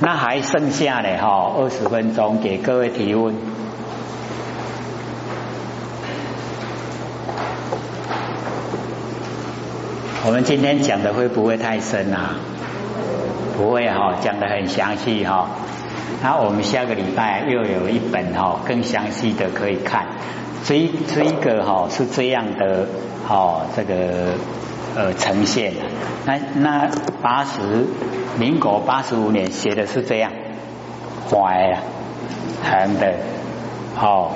那还剩下的哈二十分钟给各位提问。我们今天讲的会不会太深啊？不会哈，讲的很详细哈。然后我们下个礼拜又有一本哈更详细的可以看。这一这一个哈是这样的哦，这个呃呈现的。那那八十民国八十五年写的是这样，坏了，横的，好。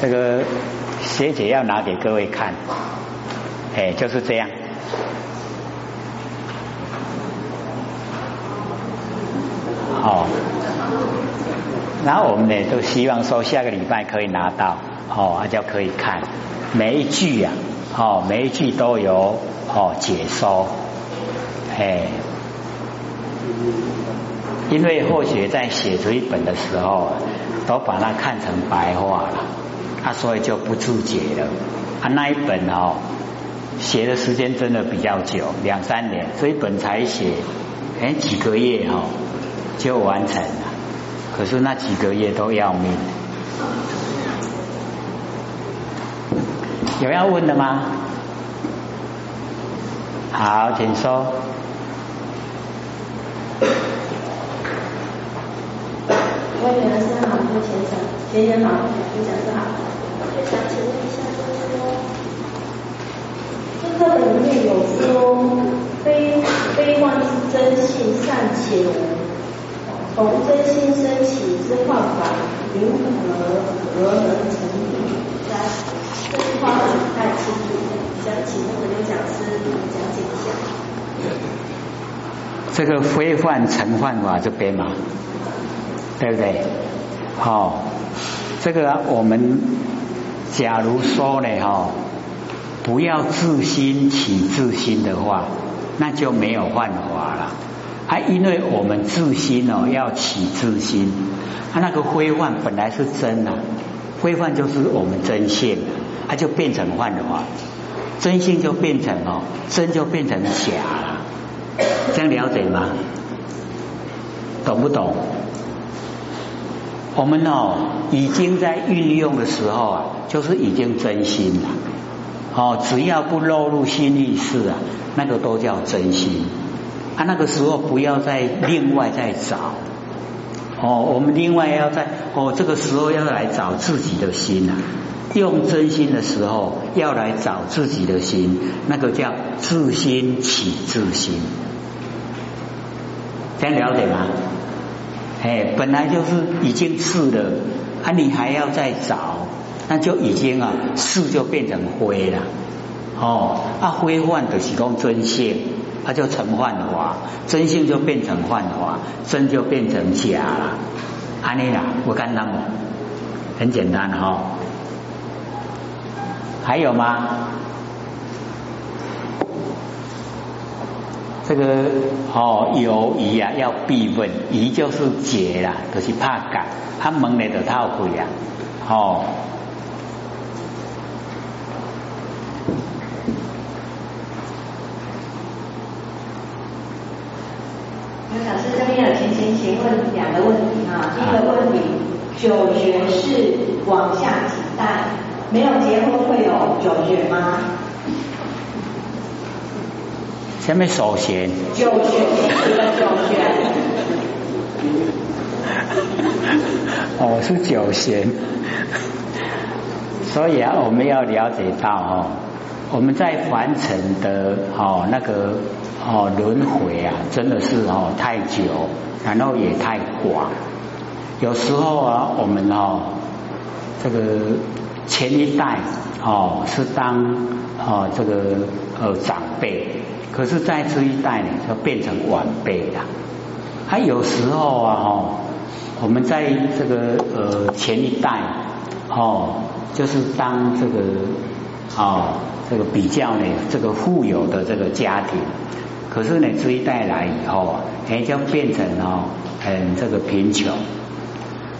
这个学姐要拿给各位看，哎，就是这样。好，然后我们呢都希望说下个礼拜可以拿到，哦，就可以看每一句呀，哦，每一句都有哦解说，哎，因为或许在写这一本的时候，都把它看成白话了。他所以就不注解了。啊，那一本哦，写的时间真的比较久，两三年，这一本才写，哎，几个月哈就完成了。可是那几个月都要命。有要问的吗？好，请说。我女儿是好，目前生，学员好，非常之好。想请问一下，就是说，这课本里面有说，悲悲观是真性善且无从真心升起之幻法，云何何能成立？三这句话很太清楚，想请那个刘讲师讲解一下。这个非幻成幻法这边嘛，对不对？好，这个我们。假如说呢，哈，不要自心起自心的话，那就没有幻法。啊，因为我们自心哦，要起自心，它那个灰幻本来是真的，灰幻就是我们真性，它就变成幻的话，真性就变成哦，真就变成假了。这样了解吗？懂不懂？我们哦，已经在运用的时候啊，就是已经真心了。哦，只要不落入心意识啊，那个都叫真心。啊，那个时候不要再另外再找。哦，我们另外要在哦，这个时候要来找自己的心啊。用真心的时候要来找自己的心，那个叫自心起自心。这样了解吗？哎，本来就是已经是了，啊，你还要再找，那就已经啊，是就变成灰了，哦，啊，灰幻的是讲真性，它就成幻化，真性就变成幻化，真就变成假了，安尼啦，我干那么，很简单哈，还有吗？这个哦，有疑啊，要必问，疑就是解啦，就是怕改，他蒙你的套鬼啊，哦。刘老师这边有请请请问两个问题啊，第一个问题，九学是往下几代，没有结婚会有九学吗？下面首先，九玄，九玄，哦，是九玄，所以啊，我们要了解到哦，我们在凡尘的哦那个哦轮回啊，真的是哦太久，然后也太广，有时候啊，我们哦这个前一代哦是当哦这个呃长辈。可是，在这一代呢，就变成晚辈了。他有时候啊，哦，我们在这个呃前一代，哦，就是当这个哦这个比较呢，这个富有的这个家庭。可是呢，这一代来以后啊，哎，就变成哦很这个贫穷。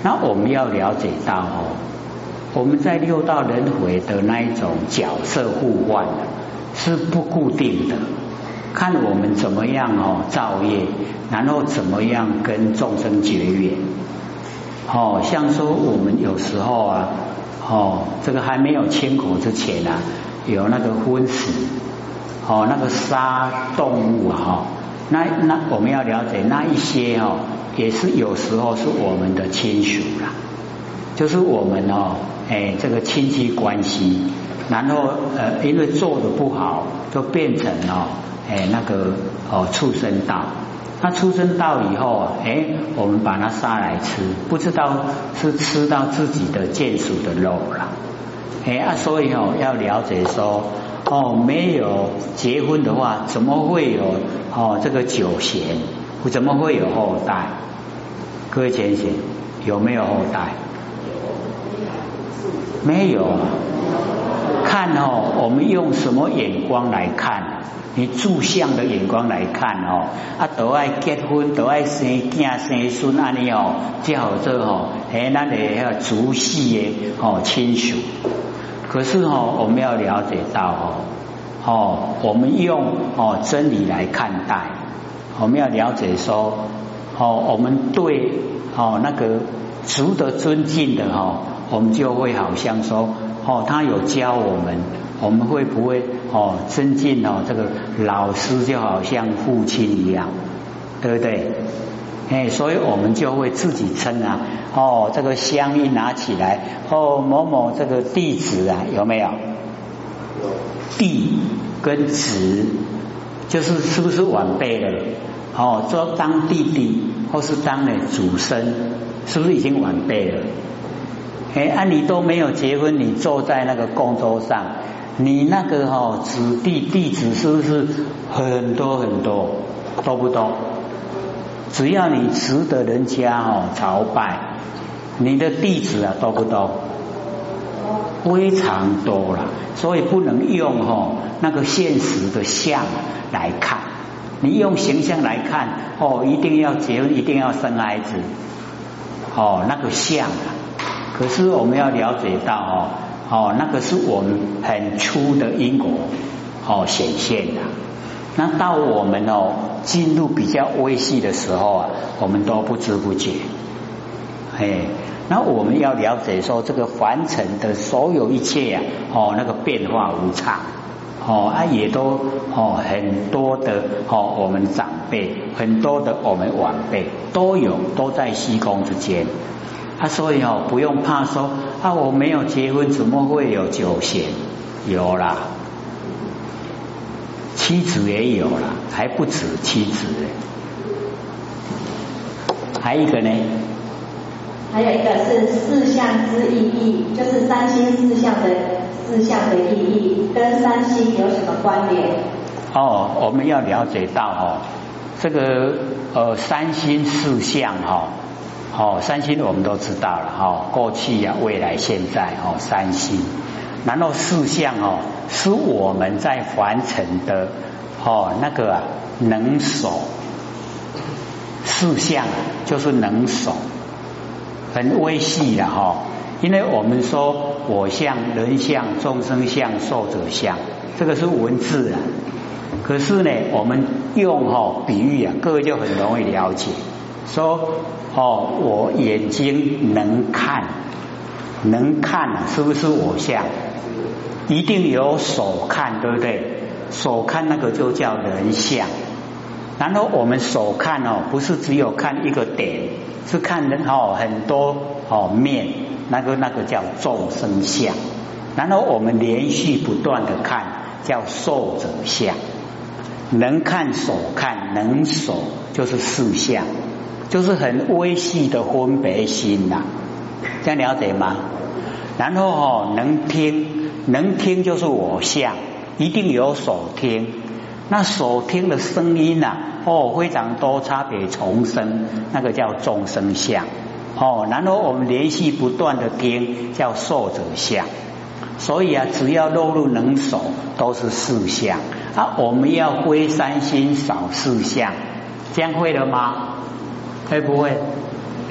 那我们要了解到哦，我们在六道轮回的那一种角色互换是不固定的。看我们怎么样哦造业，然后怎么样跟众生结缘。哦，像说我们有时候啊，哦，这个还没有清口之前啊，有那个荤食，哦，那个杀动物哈，那那我们要了解那一些哦，也是有时候是我们的亲属啦，就是我们哦，哎，这个亲戚关系，然后呃，因为做的不好，就变成哦，哎，那个哦，畜生道。他出生到以后啊，哎，我们把它杀来吃，不知道是吃到自己的眷属的肉了，哎啊，所以哦要了解说，哦，没有结婚的话，怎么会有哦这个九贤？怎么会有后代？各位浅显，有没有后代？没有啊。看哦，我们用什么眼光来看？你住相的眼光来看哦，啊都爱结婚，都爱生囝生孙，安尼哦，叫做哦，哎，那里要族系的哦亲属。可是哦，我们要了解到哦，哦，我们用哦真理来看待，我们要了解说，哦，我们对哦那个值得尊敬的哦，我们就会好像说，哦，他有教我们。我们会不会哦尊敬哦这个老师就好像父亲一样，对不对？哎，所以我们就会自己称啊哦这个香一拿起来哦某某这个弟子啊有没有？弟跟子就是是不是晚辈了？哦，做当弟弟或是当了祖孙，是不是已经晚辈了？哎，啊你都没有结婚，你坐在那个供桌上。你那个哈子弟弟子是不是很多很多多不多？只要你值得人家哦朝拜，你的弟子啊多不多？非常多了，所以不能用哈那个现实的相来看，你用形象来看哦，一定要结婚，一定要生孩子，哦那个相，可是我们要了解到哦。哦，那个是我们很粗的因果哦显现的。那到我们哦进入比较微细的时候啊，我们都不知不觉。哎，那我们要了解说，这个凡尘的所有一切啊，哦那个变化无常，哦啊也都哦很多的哦我们长辈，很多的我们晚辈都有都在虚空之间。啊，所以哦，不用怕说啊，我没有结婚，怎么会有九贤？有啦，妻子也有了，还不止妻子还有一个呢？还有一个是四象之意义，就是三星四象的四象的意义，跟三星有什么关联？哦，我们要了解到哦，这个呃三星四象哈。哦，三星我们都知道了哈，过去呀、未来、现在哦，三星。然后四象哦，是我们在凡尘的哦那个能守。四象就是能守，很微细的哈。因为我们说我相、人相、众生相、寿者相，这个是文字啊。可是呢，我们用哈比喻啊，各位就很容易了解。说哦，我眼睛能看，能看是不是我相？一定有手看，对不对？手看那个就叫人相。然后我们手看哦，不是只有看一个点，是看人哦很多哦面，那个那个叫众生相。然后我们连续不断的看，叫寿者相。能看手看，能手就是四相。就是很微细的分别心呐，这样了解吗？然后哦，能听，能听就是我相，一定有所听。那所听的声音呐，哦，非常多差别重生，那个叫众生相。哦，然后我们连续不断的听，叫受者相。所以啊，只要落入能守，都是四相。啊，我们要归三心扫四相，这样会了吗？会不会？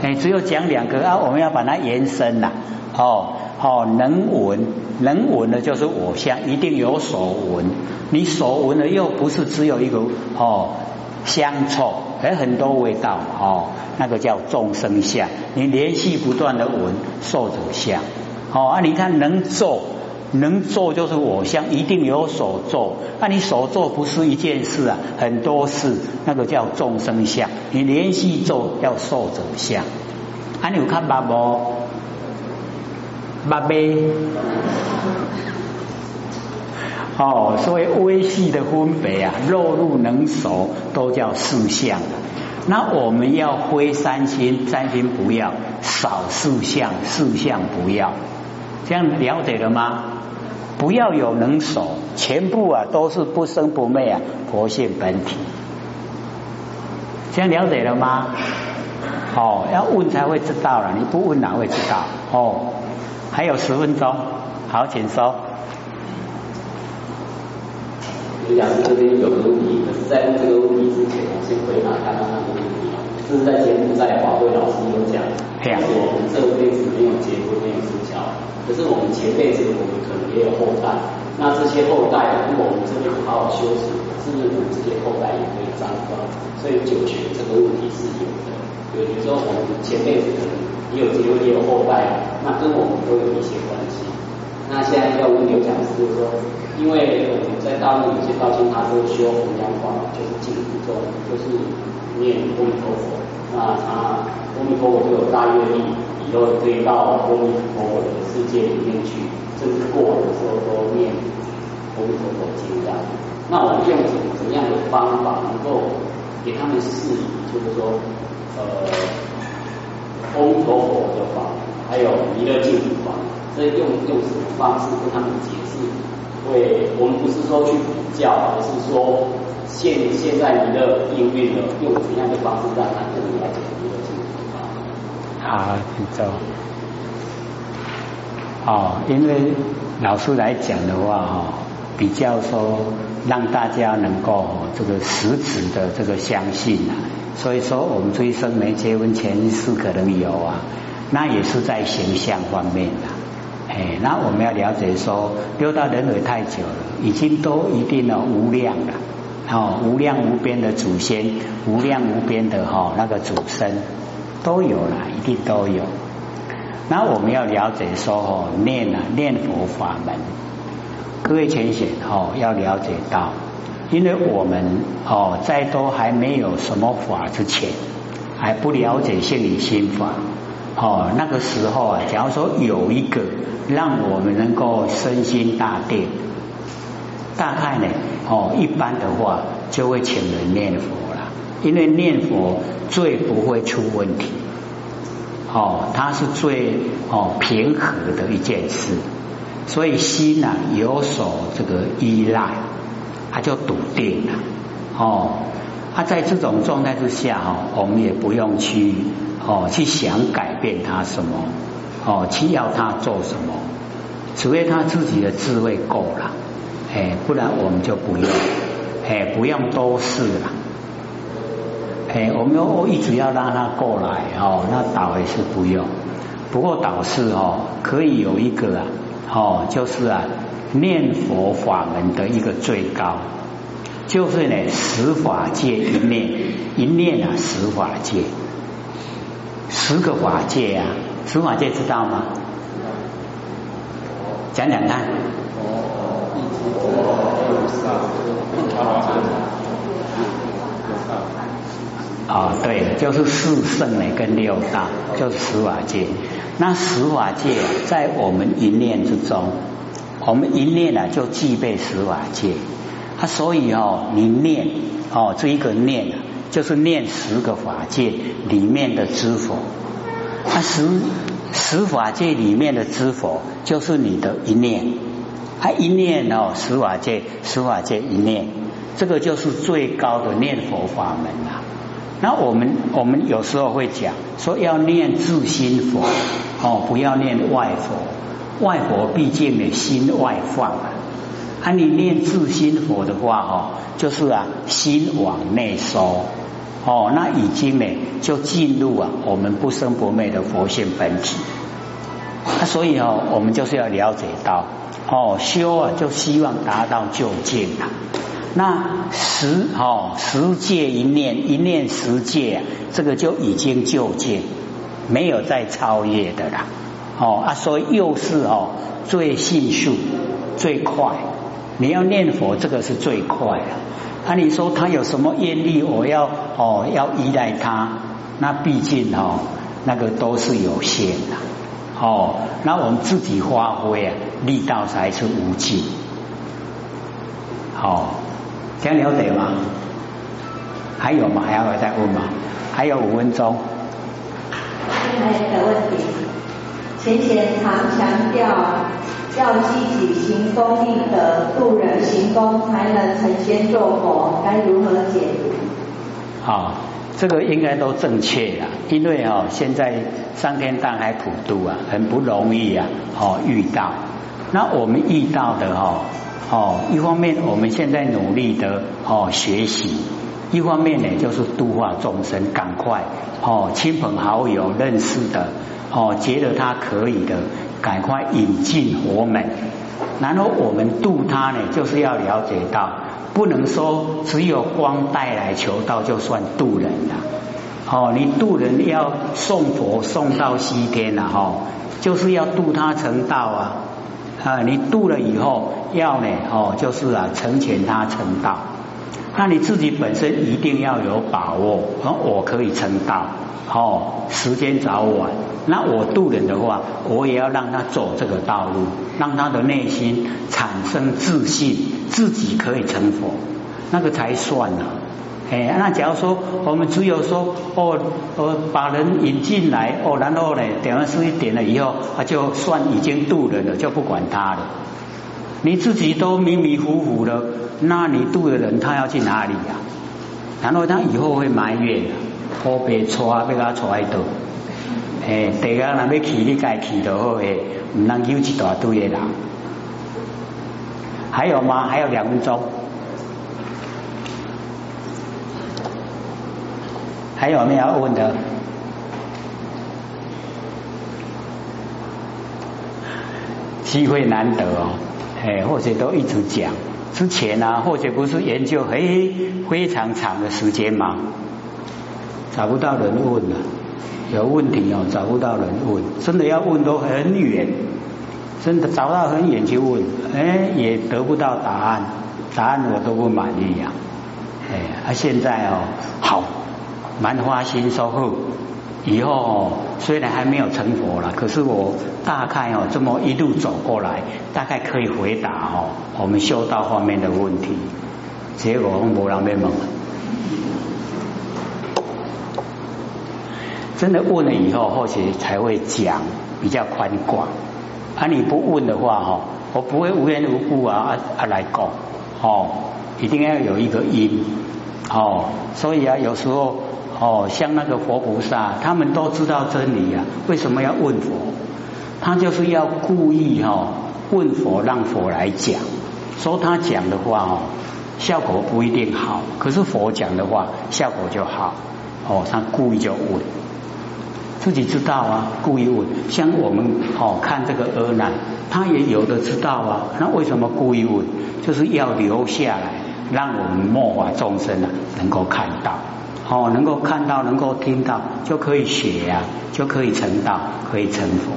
哎，只有讲两个啊，我们要把它延伸呐。哦，哦，能闻，能闻的就是我相，一定有所闻。你所闻的又不是只有一个哦香臭，还很多味道哦，那个叫众生相。你连续不断的闻受者相，哦啊，你看能做能做就是我相，一定有所做。那你所做不是一件事啊，很多事，那个叫众生相。你连续做叫受者相。啊，你有看八不？八杯。哦，所以微细的分别啊，肉入能熟都叫四相。那我们要挥三心，三心不要，少四相，四相不要，这样了解了吗？不要有能手，全部啊都是不生不灭啊，佛性本体。这样了解了吗？哦，要问才会知道了，你不问哪会知道？哦，还有十分钟，好，请说。就讲这边有个问题，可是在问这个问题之前，我先回答刚刚那个问题啊。就是在柬埔寨华贵老师有讲，是我们这辈子没有结婚没有生小孩，可是我们前辈子我们可能也有后代，那这些后代如果我们这边好好修持，是不是我们这些后代也可以沾光？所以九泉这个问题是有的，有比如说我们前辈子可能也有结婚也有后代，那跟我们都有一些关系。那现在要问刘讲师，就是说。因为我们在大陆有些道经，他是修弘扬法，就是净土宗，就是念阿弥陀佛。那他阿弥陀佛就有大愿力，以后可以到阿弥陀佛的世界里面去，甚至过往的时候都念阿弥陀佛经这样。那我们用怎怎样的方法能够给他们示意，就是说，呃，阿弥陀佛的法，还有弥勒净土法，所以用用什么方式跟他们解释？会，我们不是说去比较，而是说现现在你的应运了，用怎样的方式让他更了解你的情况？好，请坐。哦，因为老师来讲的话，哈，比较说让大家能够这个实质的这个相信啊，所以说我们这一生没结婚前世可能有啊，那也是在形象方面。哎，那我们要了解说，六道轮回太久了，已经都一定了无量了，哦，无量无边的祖先，无量无边的哈那个祖身都有了，一定都有。那我们要了解说，哦，念啊念佛法门，各位浅显哦要了解到，因为我们哦在都还没有什么法之前，还不了解心理心法。哦，那个时候啊，假如说有一个让我们能够身心大定，大概呢，哦，一般的话就会请人念佛了，因为念佛最不会出问题，哦，它是最哦平和的一件事，所以心呢有所这个依赖，它就笃定了，哦，它在这种状态之下哈，我们也不用去。哦，去想改变他什么？哦，去要他做什么？除非他自己的智慧够了，哎，不然我们就不用，哎，不用多事了。哎，我们我一直要让他过来哦，那导也是不用。不过导师哦，可以有一个啊，哦，就是啊，念佛法门的一个最高，就是呢，十法界一念，一念啊，十法界。十个法界呀，十法界知道吗？讲讲看。啊，对，就是四圣呢，跟六道，就是十法界。那十法界在我们一念之中，我们一念呢就具备十法界。啊，所以哦，你念哦，这一个念。就是念十个法界里面的知佛，啊十十法界里面的知佛就是你的一念，啊一念哦十法界十法界一念，这个就是最高的念佛法门啊。那我们我们有时候会讲说要念自心佛哦，不要念外佛，外佛毕竟呢心外放啊。啊，你念自心佛的话哦，就是啊心往内收。哦，那已经呢，就进入啊我们不生不灭的佛性本体。啊所以哦，我们就是要了解到哦，修啊，就希望达到究竟啊。那十哦，十界一念，一念十界，这个就已经就近，没有再超越的啦。哦啊，所以又是哦最迅速、最快。你要念佛，这个是最快的。啊，你说他有什么业力，我要哦要依赖他，那毕竟哦那个都是有限的。哦，那我们自己发挥啊，力道才是无尽。好。这样了解吗？还有吗？还要再问吗？还有五分钟。还有一个问题，前贤常强调要积极行功立德，度人行功，才能成仙做佛，该如何解读？好，这个应该都正确了，因为哦，现在上天大海普渡啊，很不容易啊，哦遇到，那我们遇到的哦。哦，一方面我们现在努力的哦学习，一方面呢就是度化众生，赶快哦亲朋好友认识的哦觉得他可以的，赶快引进佛门。然后我们度他呢，就是要了解到，不能说只有光带来求道就算度人了。哦，你度人要送佛送到西天了哈，就是要度他成道啊。啊，你度了以后要呢哦，就是啊成全他成道。那你自己本身一定要有把握，我可以成道哦。时间早晚，那我度人的话，我也要让他走这个道路，让他的内心产生自信，自己可以成佛，那个才算呢。哎，那假如说我们只有说哦，呃，把人引进来哦，然后呢，点完事点了以后，他就算已经渡人了，就不管他了。你自己都迷迷糊糊的，那你渡的人他要去哪里呀？然后他以后会埋怨，我被抓，被他抓一道。哎，第二那要去，你该去就好诶，唔能有一大堆的人。还有吗？还有两分钟。还有没有要问的？机会难得哦，哎，或者都一直讲。之前啊，或者不是研究非非常长的时间吗？找不到人问了，有问题哦，找不到人问，真的要问都很远，真的找到很远去问，哎，也得不到答案，答案我都不满意呀。哎，啊，现在哦，好。蛮花心收获，以后虽然还没有成佛了，可是我大概哦这么一路走过来，大概可以回答哦我们修道方面的问题。结果无人问，真的问了以后，或许才会讲比较宽广。啊，你不问的话哈，我不会无缘无故啊啊来讲哦，一定要有一个因哦，所以啊有时候。哦，像那个佛菩萨，他们都知道真理啊，为什么要问佛？他就是要故意哈问佛，让佛来讲。说他讲的话哦，效果不一定好，可是佛讲的话效果就好。哦，他故意就问，自己知道啊，故意问。像我们哦看这个阿难，他也有的知道啊，那为什么故意问？就是要留下来，让我们末法众生啊能够看到。哦，能够看到，能够听到，就可以学呀，就可以成道，可以成佛。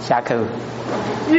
下课。一